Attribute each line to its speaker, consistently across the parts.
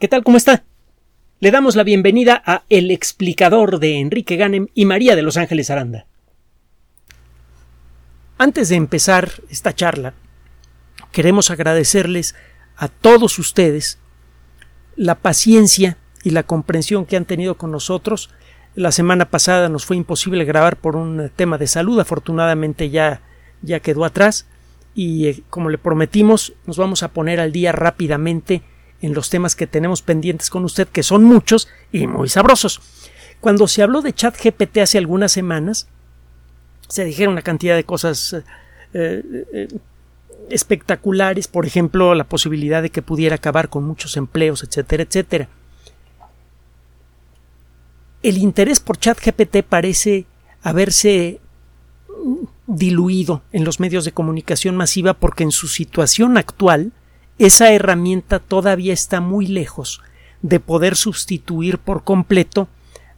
Speaker 1: ¿Qué tal? ¿Cómo está? Le damos la bienvenida a El explicador de Enrique Ganem y María de Los Ángeles Aranda. Antes de empezar esta charla, queremos agradecerles a todos ustedes la paciencia y la comprensión que han tenido con nosotros. La semana pasada nos fue imposible grabar por un tema de salud, afortunadamente ya, ya quedó atrás y eh, como le prometimos nos vamos a poner al día rápidamente en los temas que tenemos pendientes con usted, que son muchos y muy sabrosos. Cuando se habló de ChatGPT hace algunas semanas, se dijeron una cantidad de cosas eh, eh, espectaculares, por ejemplo, la posibilidad de que pudiera acabar con muchos empleos, etcétera, etcétera. El interés por ChatGPT parece haberse diluido en los medios de comunicación masiva porque en su situación actual esa herramienta todavía está muy lejos de poder sustituir por completo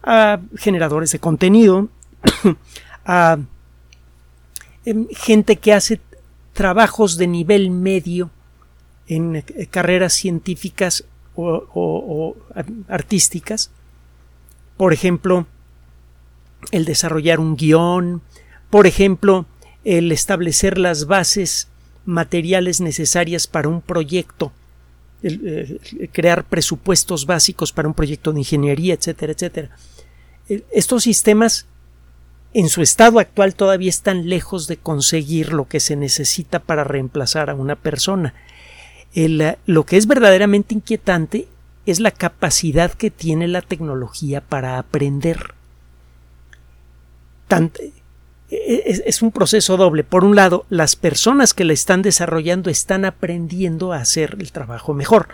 Speaker 1: a generadores de contenido, a em, gente que hace trabajos de nivel medio en eh, carreras científicas o, artísticas. Por ejemplo, el desarrollar un guion, por ejemplo, el establecer las bases materiales necesarias para un proyecto, eh, crear presupuestos básicos para un proyecto de ingeniería, etcétera, etcétera. Eh, estos sistemas en su estado actual todavía están lejos de conseguir lo que se necesita para reemplazar a una persona. Eh, lo que es verdaderamente inquietante es la capacidad que tiene la tecnología para aprender. Es, un proceso doble. Por un lado, las personas que la están desarrollando están aprendiendo a hacer el trabajo mejor.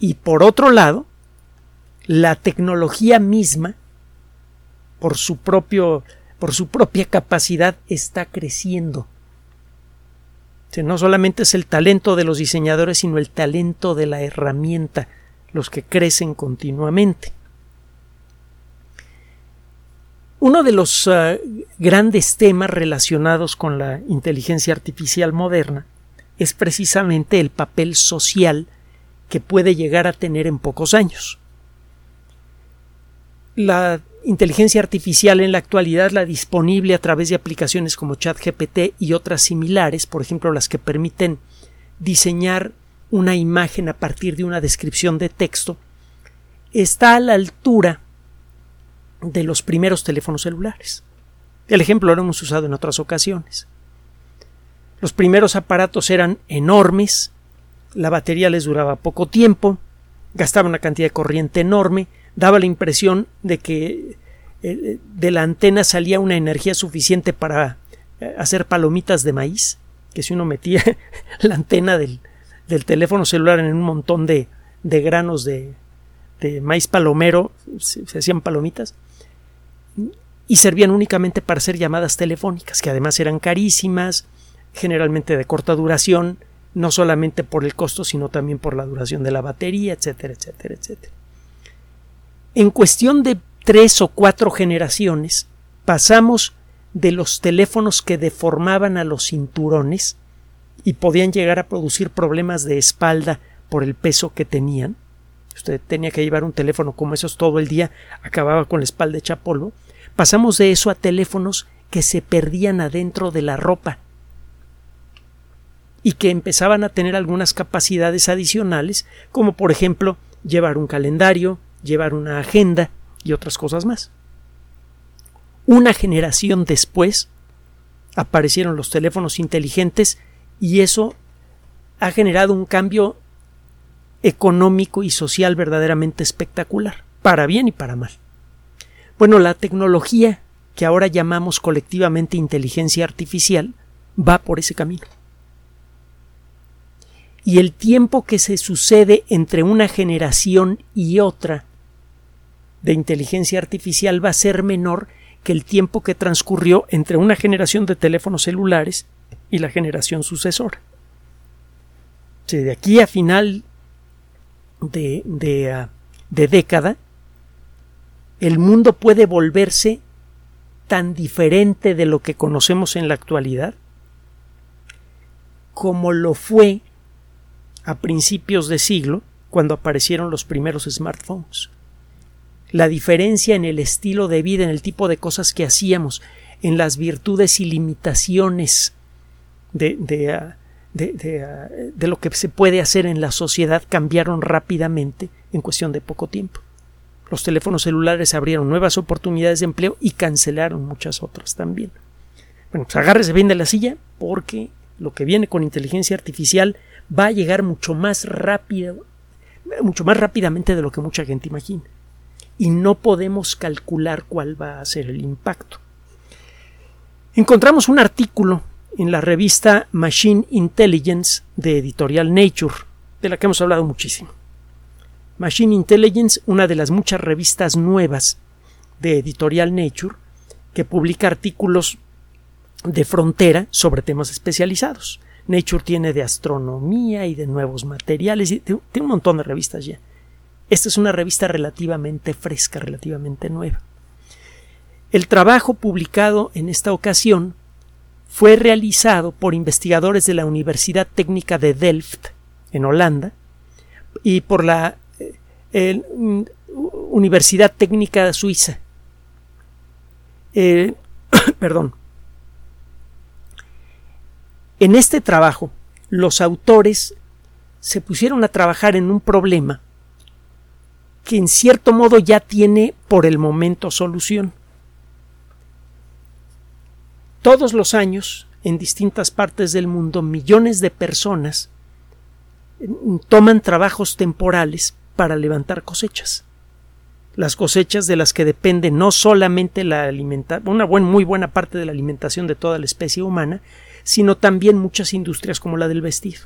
Speaker 1: Y por otro lado, la tecnología misma, por su propio, por su propia capacidad, está creciendo. no solamente es el talento de los diseñadores, sino el talento de la herramienta, los que crecen continuamente. Uno de los eh, grandes temas relacionados con la inteligencia artificial moderna es precisamente el papel social que puede llegar a tener en pocos años. La inteligencia artificial en la actualidad, la disponible a través de aplicaciones como ChatGPT y otras similares, por ejemplo las que permiten diseñar una imagen a partir de una descripción de texto, está a la altura de los primeros teléfonos celulares. El ejemplo lo hemos usado en otras ocasiones. Los primeros aparatos eran enormes, la batería les duraba poco tiempo, gastaba una cantidad de corriente enorme, daba la impresión de que eh, de la antena salía una energía suficiente para eh, hacer palomitas de maíz, que si uno metía la antena del, teléfono celular en un montón de, granos de, maíz palomero, se hacían palomitas y servían únicamente para hacer llamadas telefónicas, que además eran carísimas, generalmente de corta duración, no solamente por el costo, sino también por la duración de la batería, etcétera, etcétera, etcétera. En cuestión de tres o cuatro generaciones, pasamos de los teléfonos que deformaban a los cinturones y podían llegar a producir problemas de espalda por el peso que tenían. Usted tenía que llevar un teléfono como esos todo el día, acababa con la espalda hecha polvo Pasamos de eso a teléfonos que se perdían adentro de la ropa y que empezaban a tener algunas capacidades adicionales, como por ejemplo llevar un calendario, llevar una agenda y otras cosas más. Una generación después aparecieron los teléfonos inteligentes y eso ha generado un cambio económico y social verdaderamente espectacular, para bien y para mal. Bueno, la tecnología que ahora llamamos colectivamente inteligencia artificial va por ese camino. Y el tiempo que se sucede entre una generación y otra de inteligencia artificial va a ser menor que el tiempo que transcurrió entre una generación de teléfonos celulares y la generación sucesora. de aquí a final de, de, ah, de década, el mundo puede volverse tan diferente de lo que conocemos en la actualidad como lo fue a principios de siglo cuando aparecieron los primeros smartphones. La diferencia en el estilo de vida, en el tipo de cosas que hacíamos, en las virtudes y limitaciones de, de, ah, ah, lo que se puede hacer en la sociedad cambiaron rápidamente en cuestión de poco tiempo. Los teléfonos celulares abrieron nuevas oportunidades de empleo y cancelaron muchas otras también. Bueno, pues agárrese bien de la silla porque lo que viene con inteligencia artificial va a llegar mucho más rápido, mucho más rápidamente de lo que mucha gente imagina. Y no podemos calcular cuál va a ser el impacto. Encontramos un artículo en la revista Machine Intelligence de editorial Nature, de la que hemos hablado muchísimo. Machine Intelligence, una de las muchas revistas nuevas de editorial Nature, que publica artículos de frontera sobre temas especializados. Nature tiene de astronomía y de nuevos materiales, y tiene un montón de revistas ya. Esta es una revista relativamente fresca, relativamente nueva. El trabajo publicado en esta ocasión fue realizado por investigadores de la Universidad Técnica de Delft, en Holanda, y por la eh, Universidad Técnica Suiza. Eh, perdón. En este trabajo, los autores se pusieron a trabajar en un problema que en cierto modo ya tiene por el momento solución. Todos los años, en distintas partes del mundo, millones de personas mm, toman trabajos temporales para levantar cosechas. Las cosechas de las que depende no solamente la alimentación, una muy buena parte de la alimentación de toda la especie humana, sino también muchas industrias como la del vestido.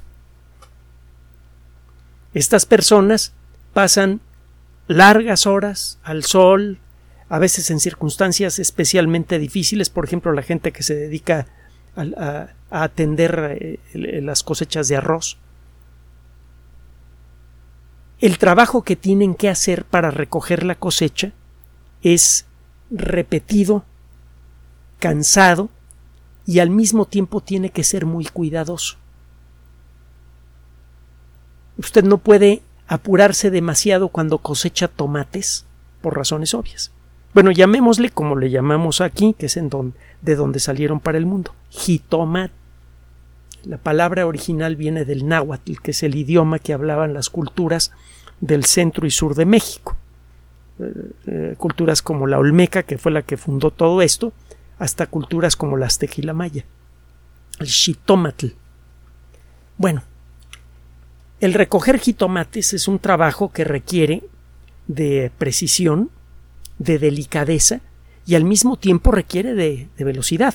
Speaker 1: Estas personas pasan largas horas al sol, a veces en circunstancias especialmente difíciles, por ejemplo, la gente que se dedica a, atender eh, las cosechas de arroz. El trabajo que tienen que hacer para recoger la cosecha es repetido, cansado y al mismo tiempo tiene que ser muy cuidadoso. Usted no puede apurarse demasiado cuando cosecha tomates por razones obvias. Bueno, llamémosle como le llamamos aquí, que es en de donde salieron para el mundo, jitomate. La palabra original viene del náhuatl, que es el idioma que hablaban las culturas del centro y sur de México. Eh, eh, culturas como la Olmeca, que fue la que fundó todo esto, hasta culturas como las Tejilamaya, el Xitomatl. Bueno, el recoger jitomates es un trabajo que requiere de precisión, de delicadeza y al mismo tiempo requiere de, velocidad.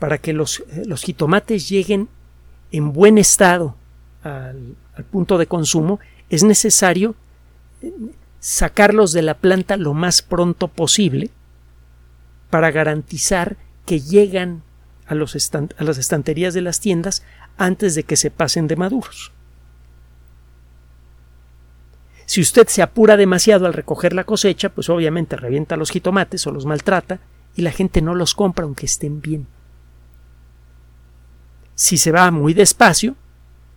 Speaker 1: Para que los, eh, los, jitomates lleguen en buen estado al, punto de consumo, es necesario eh, sacarlos de la planta lo más pronto posible para garantizar que llegan a, a las estanterías de las tiendas antes de que se pasen de maduros. Si usted se apura demasiado al recoger la cosecha, pues obviamente revienta los jitomates o los maltrata y la gente no los compra aunque estén bien. Si se va muy despacio,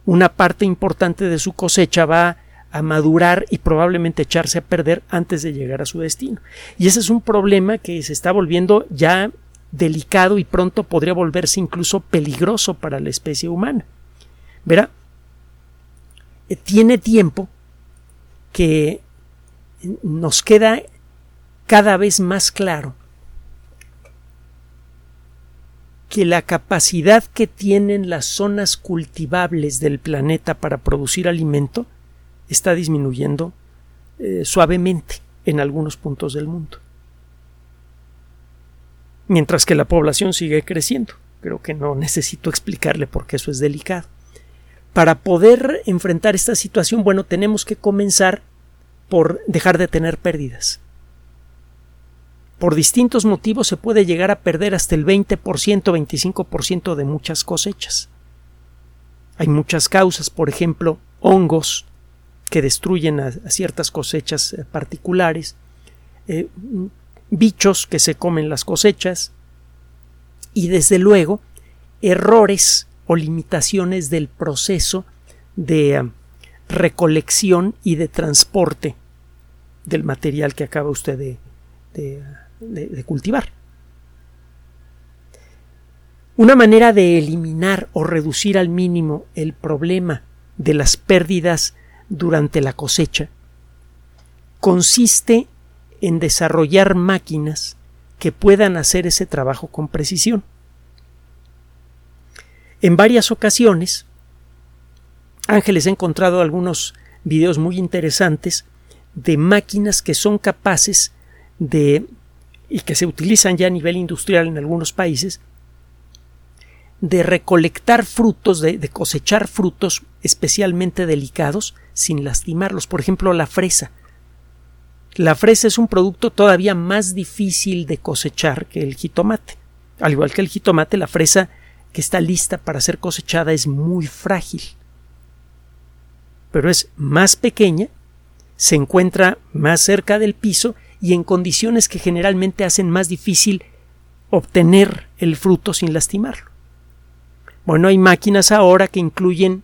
Speaker 1: una parte importante de su cosecha va a madurar y probablemente echarse a perder antes de llegar a su destino. Y ese es un problema que se está volviendo ya delicado y pronto podría volverse incluso peligroso para la especie humana. Verá, eh, tiene tiempo que nos queda cada vez más claro que la capacidad que tienen las zonas cultivables del planeta para producir alimento está disminuyendo eh, suavemente en algunos puntos del mundo. Mientras que la población sigue creciendo. Creo que no necesito explicarle por qué eso es delicado. Para poder enfrentar esta situación, bueno, tenemos que comenzar por dejar de tener pérdidas. Por distintos motivos se puede llegar a perder hasta el 20%, 25% de muchas cosechas. Hay muchas causas, por ejemplo, hongos, que destruyen a, ciertas cosechas eh, particulares, eh, bichos que se comen las cosechas y desde luego errores o limitaciones del proceso de, recolección y de transporte del material que acaba usted de cultivar. Una manera de eliminar o reducir al mínimo el problema de las pérdidas durante la cosecha consiste en desarrollar máquinas que puedan hacer ese trabajo con precisión. En varias ocasiones, Ángeles ha encontrado algunos videos muy interesantes de máquinas que son capaces de y que se utilizan ya a nivel industrial en algunos países de recolectar frutos, de, cosechar frutos especialmente delicados sin lastimarlos. Por ejemplo, la fresa. La fresa es un producto todavía más difícil de cosechar que el jitomate. Al igual que el jitomate, la fresa que está lista para ser cosechada es muy frágil. Pero es más pequeña, se encuentra más cerca del piso y en condiciones que generalmente hacen más difícil obtener el fruto sin lastimarlo. Bueno, hay máquinas ahora que incluyen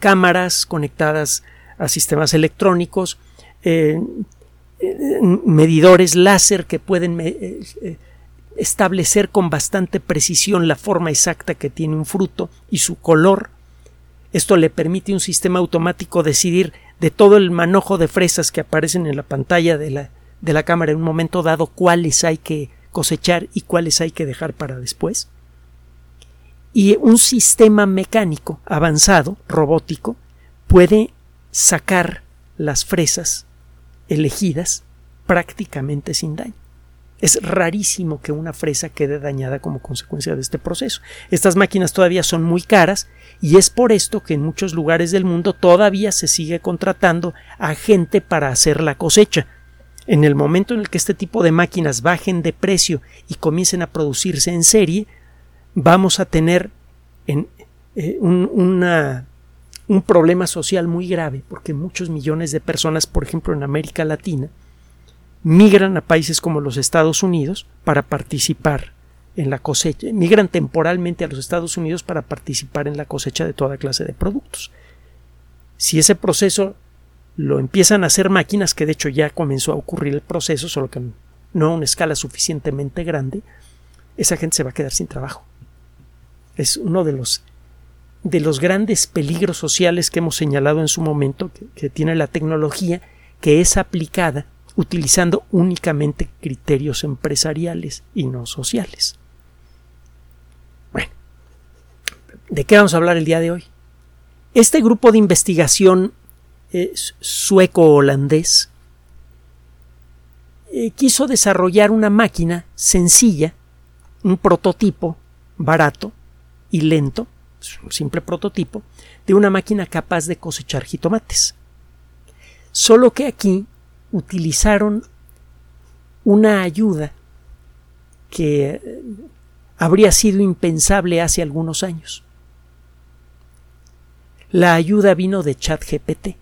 Speaker 1: cámaras conectadas a sistemas electrónicos, eh, eh, medidores láser que pueden eh, establecer con bastante precisión la forma exacta que tiene un fruto y su color. Esto le permite a un sistema automático decidir de todo el manojo de fresas que aparecen en la pantalla de la, de la cámara en un momento dado cuáles hay que cosechar y cuáles hay que dejar para después y un sistema mecánico avanzado, robótico, puede sacar las fresas elegidas prácticamente sin daño. Es rarísimo que una fresa quede dañada como consecuencia de este proceso. Estas máquinas todavía son muy caras y es por esto que en muchos lugares del mundo todavía se sigue contratando a gente para hacer la cosecha. En el momento en el que este tipo de máquinas bajen de precio y comiencen a producirse en serie, vamos a tener en, eh, un, un problema social muy grave, porque muchos millones de personas, por ejemplo en América Latina, migran a países como los Estados Unidos para participar en la cosecha, migran temporalmente a los Estados Unidos para participar en la cosecha de toda clase de productos. Si ese proceso lo empiezan a hacer máquinas, que de hecho ya comenzó a ocurrir el proceso, solo que no a una escala suficientemente grande, esa gente se va a quedar sin trabajo es uno de los de los grandes peligros sociales que hemos señalado en su momento que, que tiene la tecnología que es aplicada utilizando únicamente criterios empresariales y no sociales. Bueno, ¿de qué vamos a hablar el día de hoy? Este grupo de investigación sueco-holandés eh, quiso desarrollar una máquina sencilla, un prototipo barato, y lento, un simple prototipo, de una máquina capaz de cosechar jitomates. Solo que aquí utilizaron una ayuda que habría sido impensable hace algunos años. La ayuda vino de ChatGPT.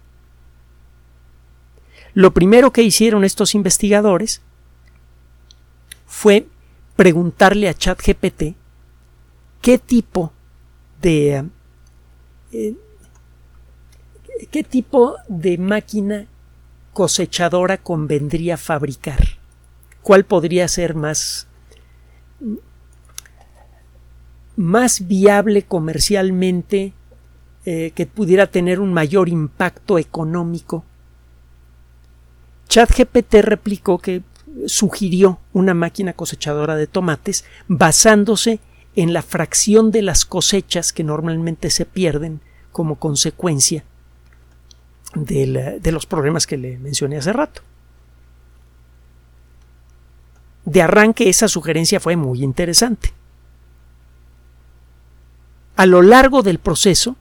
Speaker 1: Lo primero que hicieron estos investigadores fue preguntarle a ChatGPT qué tipo de eh, qué tipo de máquina cosechadora convendría fabricar cuál podría ser más más viable comercialmente eh, que pudiera tener un mayor impacto económico ChatGPT replicó que sugirió una máquina cosechadora de tomates basándose en la fracción de las cosechas que normalmente se pierden como consecuencia de los problemas que le mencioné hace rato. De arranque esa sugerencia fue muy interesante. A lo largo del proceso,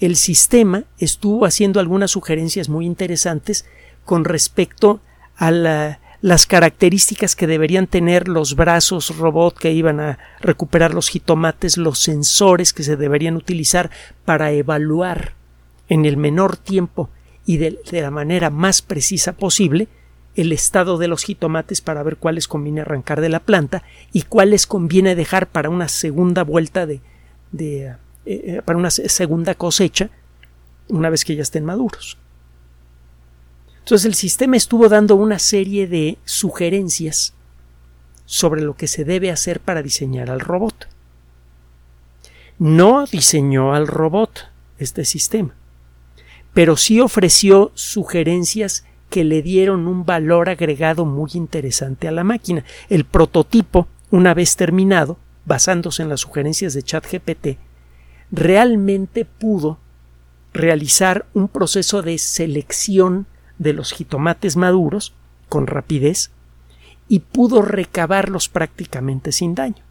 Speaker 1: el sistema estuvo haciendo algunas sugerencias muy interesantes con respecto a la las características que deberían tener los brazos robot que iban a recuperar los jitomates, los sensores que se deberían utilizar para evaluar en el menor tiempo y de, la manera más precisa posible el estado de los jitomates para ver cuáles conviene arrancar de la planta y cuáles conviene dejar para una segunda vuelta de, eh, eh, para una segunda cosecha una vez que ya estén maduros. Entonces el sistema estuvo dando una serie de sugerencias sobre lo que se debe hacer para diseñar al robot. No diseñó al robot este sistema, pero sí ofreció sugerencias que le dieron un valor agregado muy interesante a la máquina. El prototipo, una vez terminado, basándose en las sugerencias de ChatGPT, realmente pudo realizar un proceso de selección de los jitomates maduros con rapidez y pudo recabarlos prácticamente sin daño.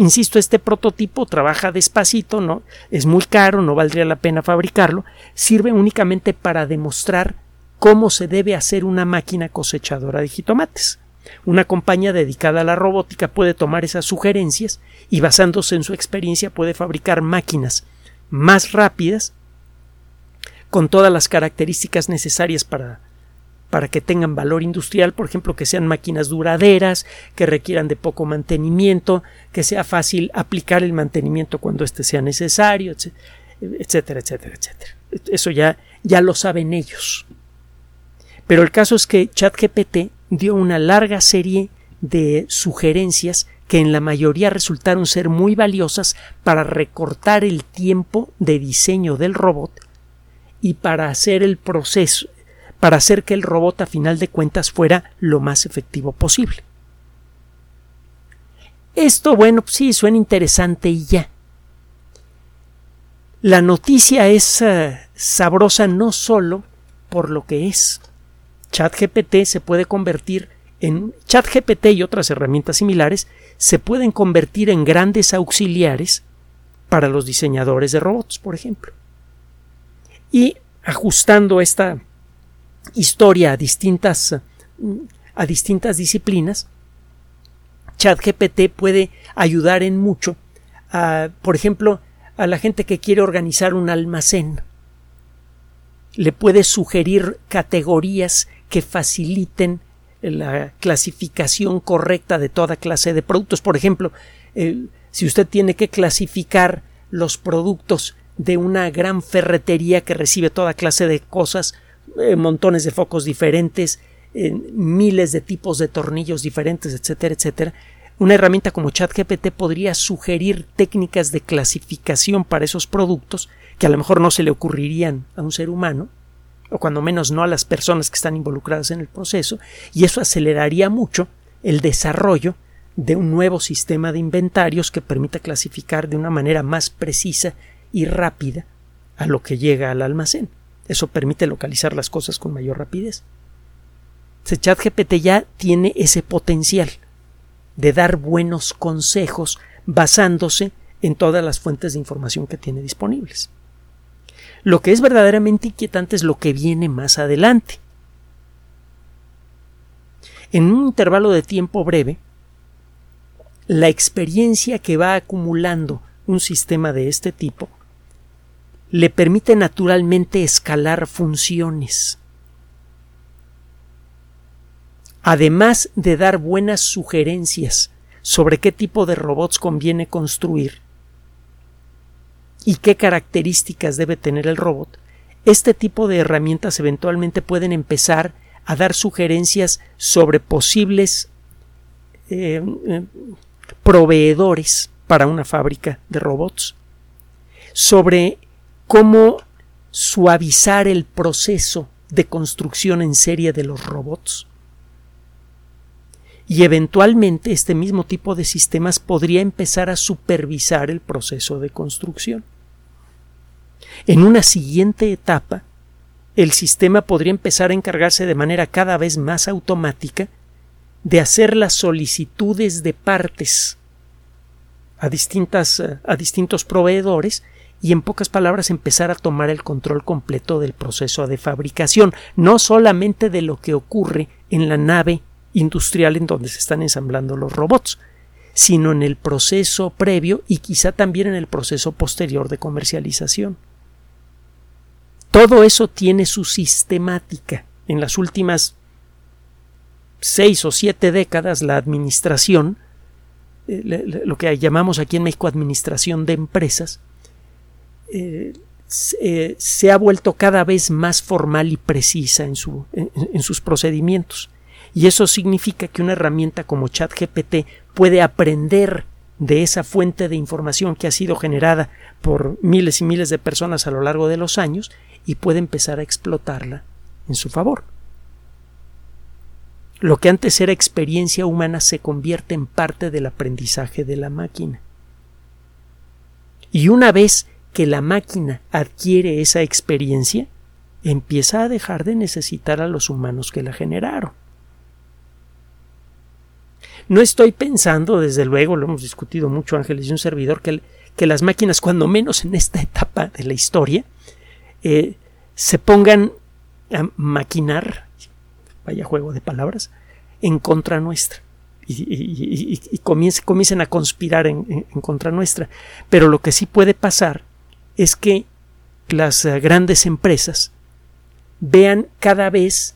Speaker 1: Insisto, este prototipo trabaja despacito, no es muy caro, no valdría la pena fabricarlo, sirve únicamente para demostrar cómo se debe hacer una máquina cosechadora de jitomates. Una compañía dedicada a la robótica puede tomar esas sugerencias y basándose en su experiencia puede fabricar máquinas más rápidas con todas las características necesarias para para que tengan valor industrial, por ejemplo, que sean máquinas duraderas, que requieran de poco mantenimiento, que sea fácil aplicar el mantenimiento cuando éste sea necesario, etcétera, etcétera, etcétera. Eso ya, ya lo saben ellos. Pero el caso es que ChatGPT dio una larga serie de sugerencias que en la mayoría resultaron ser muy valiosas para recortar el tiempo de diseño del robot y para hacer el proceso, para hacer que el robot a final de cuentas fuera lo más efectivo posible. Esto, bueno, sí, suena interesante y ya. La noticia es eh, sabrosa no solo por lo que es. ChatGPT se puede convertir en ChatGPT y otras herramientas similares se pueden convertir en grandes auxiliares para los diseñadores de robots, por ejemplo. Y ajustando esta historia a distintas, a distintas disciplinas, ChatGPT puede ayudar en mucho, a, por ejemplo, a la gente que quiere organizar un almacén. Le puede sugerir categorías que faciliten la clasificación correcta de toda clase de productos. Por ejemplo, si usted tiene que clasificar los productos de una gran ferretería que recibe toda clase de cosas, eh, montones de focos diferentes, miles de tipos de tornillos diferentes, etcétera, etcétera. Una herramienta como ChatGPT podría sugerir técnicas de clasificación para esos productos que a lo mejor no se le ocurrirían a un ser humano, o cuando menos no a las personas que están involucradas en el proceso, y eso aceleraría mucho el desarrollo de un nuevo sistema de inventarios que permita clasificar de una manera más precisa y rápida a lo que llega al almacén. Eso permite localizar las cosas con mayor rapidez. ChatGPT ya tiene ese potencial de dar buenos consejos basándose en todas las fuentes de información que tiene disponibles. Lo que es verdaderamente inquietante es lo que viene más adelante. En un intervalo de tiempo breve, la experiencia que va acumulando un sistema de este tipo le permite naturalmente escalar funciones. Además de dar buenas sugerencias sobre qué tipo de robots conviene construir y qué características debe tener el robot, este tipo de herramientas eventualmente pueden empezar a dar sugerencias sobre posibles eh, eh, proveedores para una fábrica de robots, sobre cómo suavizar el proceso de construcción en serie de los robots. Y eventualmente este mismo tipo de sistemas podría empezar a supervisar el proceso de construcción. En una siguiente etapa, el sistema podría empezar a encargarse de manera cada vez más automática de hacer las solicitudes de partes a, distintas, a distintos proveedores y en pocas palabras empezar a tomar el control completo del proceso de fabricación, no solamente de lo que ocurre en la nave industrial en donde se están ensamblando los robots, sino en el proceso previo y quizá también en el proceso posterior de comercialización. Todo eso tiene su sistemática. En las últimas seis o siete décadas la administración, eh, lo que llamamos aquí en México administración de empresas, eh, eh, se ha vuelto cada vez más formal y precisa en, su, en, sus procedimientos. Y eso significa que una herramienta como ChatGPT puede aprender de esa fuente de información que ha sido generada por miles y miles de personas a lo largo de los años y puede empezar a explotarla en su favor. Lo que antes era experiencia humana se convierte en parte del aprendizaje de la máquina. Y una vez que la máquina adquiere esa experiencia, empieza a dejar de necesitar a los humanos que la generaron. No estoy pensando, desde luego, lo hemos discutido mucho Ángeles y un servidor, que, que las máquinas, cuando menos en esta etapa de la historia, eh, se pongan a maquinar, vaya juego de palabras, en contra nuestra y, comiencen, a conspirar en, contra nuestra. Pero lo que sí puede pasar es que las eh, grandes empresas vean cada vez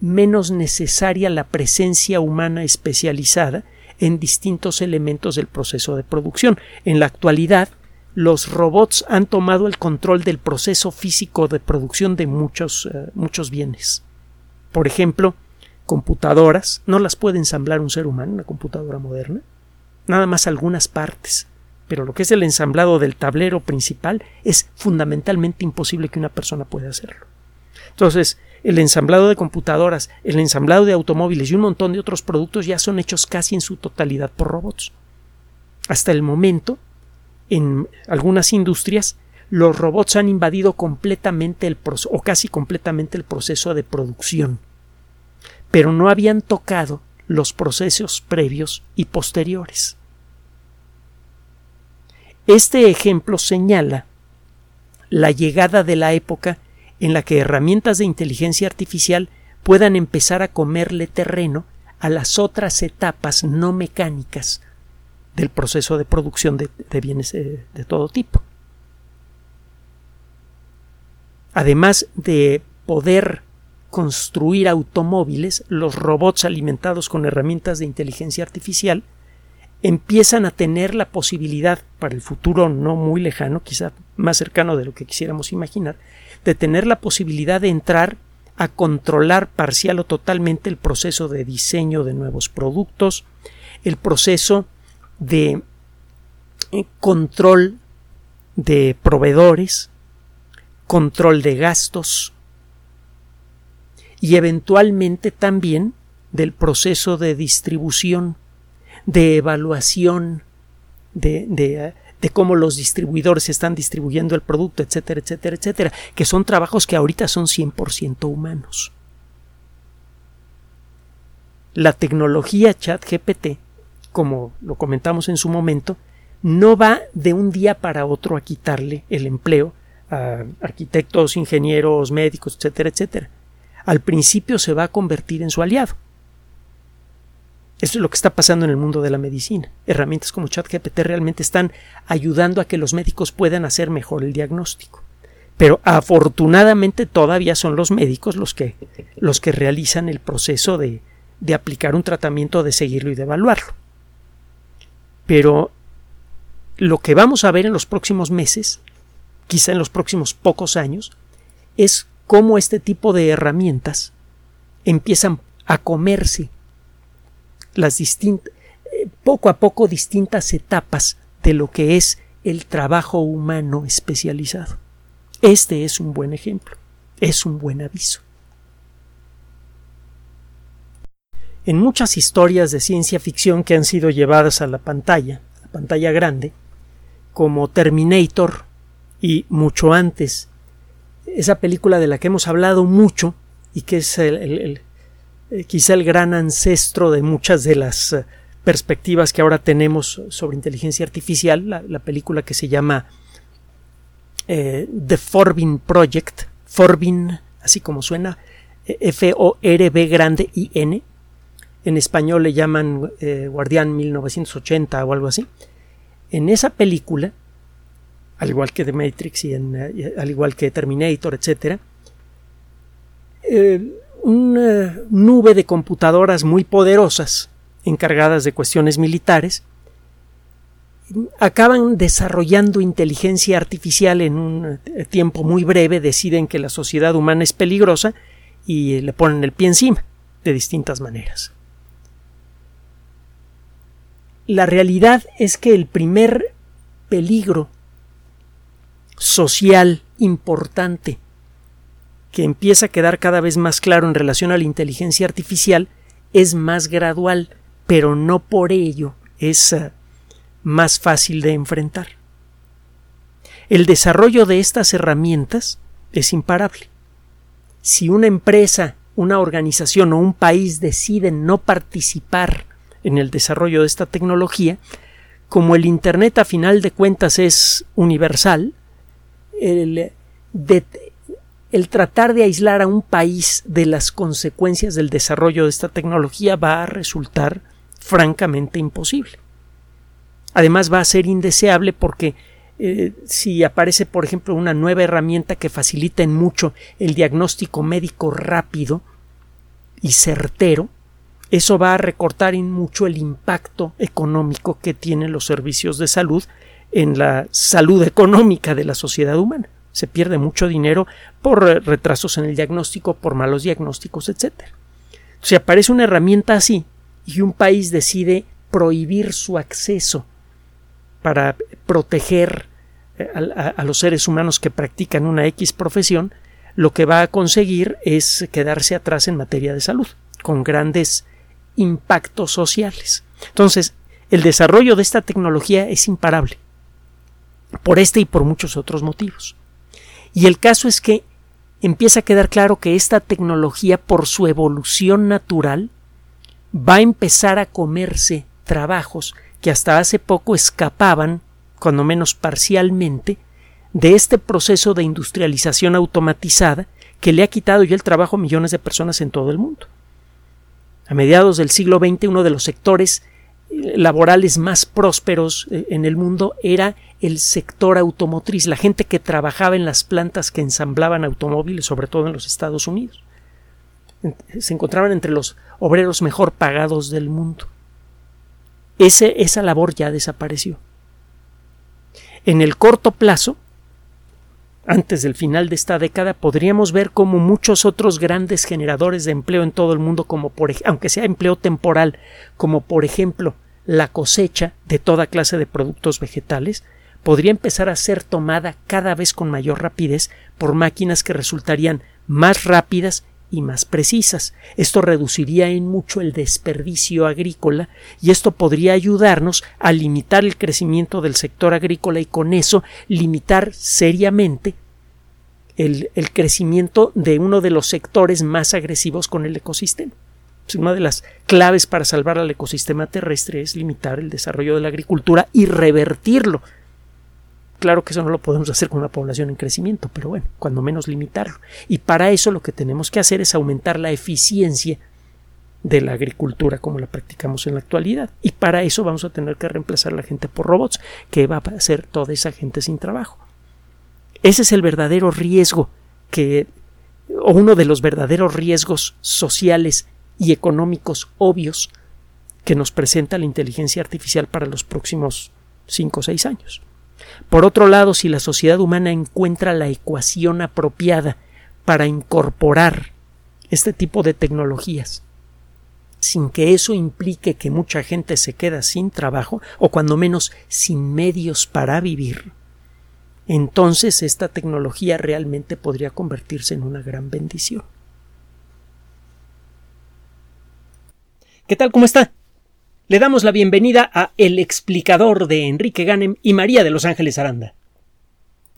Speaker 1: menos necesaria la presencia humana especializada en distintos elementos del proceso de producción. En la actualidad, los robots han tomado el control del proceso físico de producción de muchos, eh, muchos bienes. Por ejemplo, computadoras, no las puede ensamblar un ser humano, una computadora moderna, nada más algunas partes, pero lo que es el ensamblado del tablero principal es fundamentalmente imposible que una persona pueda hacerlo. Entonces, el ensamblado de computadoras, el ensamblado de automóviles y un montón de otros productos ya son hechos casi en su totalidad por robots. Hasta el momento, en algunas industrias, los robots han invadido completamente el o casi completamente el proceso de producción pero no habían tocado los procesos previos y posteriores. Este ejemplo señala la llegada de la época en la que herramientas de inteligencia artificial puedan empezar a comerle terreno a las otras etapas no mecánicas del proceso de producción de, bienes de todo tipo. Además de poder construir automóviles, los robots alimentados con herramientas de inteligencia artificial, empiezan a tener la posibilidad, para el futuro no muy lejano, quizá más cercano de lo que quisiéramos imaginar, de tener la posibilidad de entrar a controlar parcial o totalmente el proceso de diseño de nuevos productos, el proceso de eh, control de proveedores, control de gastos, y eventualmente también del proceso de distribución, de evaluación, de, de, de, cómo los distribuidores están distribuyendo el producto, etcétera, etcétera, etcétera, que son trabajos que ahorita son 100% humanos. La tecnología ChatGPT, como lo comentamos en su momento, no va de un día para otro a quitarle el empleo a arquitectos, ingenieros, médicos, etcétera, etcétera al principio se va a convertir en su aliado. Esto es lo que está pasando en el mundo de la medicina. Herramientas como ChatGPT realmente están ayudando a que los médicos puedan hacer mejor el diagnóstico. Pero afortunadamente todavía son los médicos los que, los que realizan el proceso de, de aplicar un tratamiento, de seguirlo y de evaluarlo. Pero lo que vamos a ver en los próximos meses, quizá en los próximos pocos años, es cómo este tipo de herramientas empiezan a comerse las distintas eh, poco a poco distintas etapas de lo que es el trabajo humano especializado. Este es un buen ejemplo, es un buen aviso. En muchas historias de ciencia ficción que han sido llevadas a la pantalla, a la pantalla grande, como Terminator y mucho antes esa película de la que hemos hablado mucho y que es el, eh, quizá el gran ancestro de muchas de las eh, perspectivas que ahora tenemos sobre inteligencia artificial, la, película que se llama eh, The Forbin Project, Forbin, así como suena, F-O-R-B grande I-N, en español le llaman Guardián 1980 o algo así. En esa película al igual que The Matrix y, eh, al igual que Terminator, etc. Eh, una nube de computadoras muy poderosas encargadas de cuestiones militares acaban desarrollando inteligencia artificial en un tiempo muy breve, deciden que la sociedad humana es peligrosa y le ponen el pie encima de distintas maneras. La realidad es que el primer peligro social importante que empieza a quedar cada vez más claro en relación a la inteligencia artificial es más gradual, pero no por ello es eh, más fácil de enfrentar. El desarrollo de estas herramientas es imparable. Si una empresa, una organización o un país deciden no participar en el desarrollo de esta tecnología, como el Internet a final de cuentas es universal, el, el tratar de aislar a un país de las consecuencias del desarrollo de esta tecnología va a resultar francamente imposible. Además va a ser indeseable porque eh, si aparece, por ejemplo, una nueva herramienta que facilita en mucho el diagnóstico médico rápido y certero, eso va a recortar en mucho el impacto económico que tienen los servicios de salud en la salud económica de la sociedad humana. Se pierde mucho dinero por retrasos en el diagnóstico, por malos diagnósticos, etc. Si aparece una herramienta así y un país decide prohibir su acceso para proteger eh, a, los seres humanos que practican una X profesión, lo que va a conseguir es quedarse atrás en materia de salud, con grandes impactos sociales. Entonces, el desarrollo de esta tecnología es imparable, por este y por muchos otros motivos. Y el caso es que empieza a quedar claro que esta tecnología, por su evolución natural, va a empezar a comerse trabajos que hasta hace poco escapaban, cuando menos parcialmente, de este proceso de industrialización automatizada que le ha quitado ya el trabajo a millones de personas en todo el mundo. A mediados del siglo XX, uno de los sectores laborales más prósperos eh, en el mundo era el sector automotriz, la gente que trabajaba en las plantas que ensamblaban automóviles, sobre todo en los Estados Unidos. Se encontraban entre los obreros mejor pagados del mundo esa labor ya desapareció. En el corto plazo, antes del final de esta década, podríamos ver como muchos otros grandes generadores de empleo en todo el mundo, como por, aunque sea empleo temporal, como por ejemplo la cosecha de toda clase de productos vegetales, podría empezar a ser tomada cada vez con mayor rapidez por máquinas que resultarían más rápidas y más precisas. Esto reduciría en mucho el desperdicio agrícola y esto podría ayudarnos a limitar el crecimiento del sector agrícola y con eso limitar seriamente el, crecimiento de uno de los sectores más agresivos con el ecosistema. Una de las claves para salvar al ecosistema terrestre es limitar el desarrollo de la agricultura y revertirlo Claro que eso no lo podemos hacer con una población en crecimiento, pero bueno, cuando menos limitarlo. Y para eso lo que tenemos que hacer es aumentar la eficiencia de la agricultura como la practicamos en la actualidad. Y para eso vamos a tener que reemplazar a la gente por robots, que va a hacer toda esa gente sin trabajo. Ese es el verdadero riesgo que, o uno de los verdaderos riesgos sociales y económicos obvios que nos presenta la inteligencia artificial para los próximos cinco o seis años. Por otro lado, si la sociedad humana encuentra la ecuación apropiada para incorporar este tipo de tecnologías, sin que eso implique que mucha gente se queda sin trabajo o cuando menos sin medios para vivir, entonces esta tecnología realmente podría convertirse en una gran bendición. ¿Qué tal? ¿Cómo está? Le damos la bienvenida a El explicador de Enrique Ganem y María de Los Ángeles Aranda.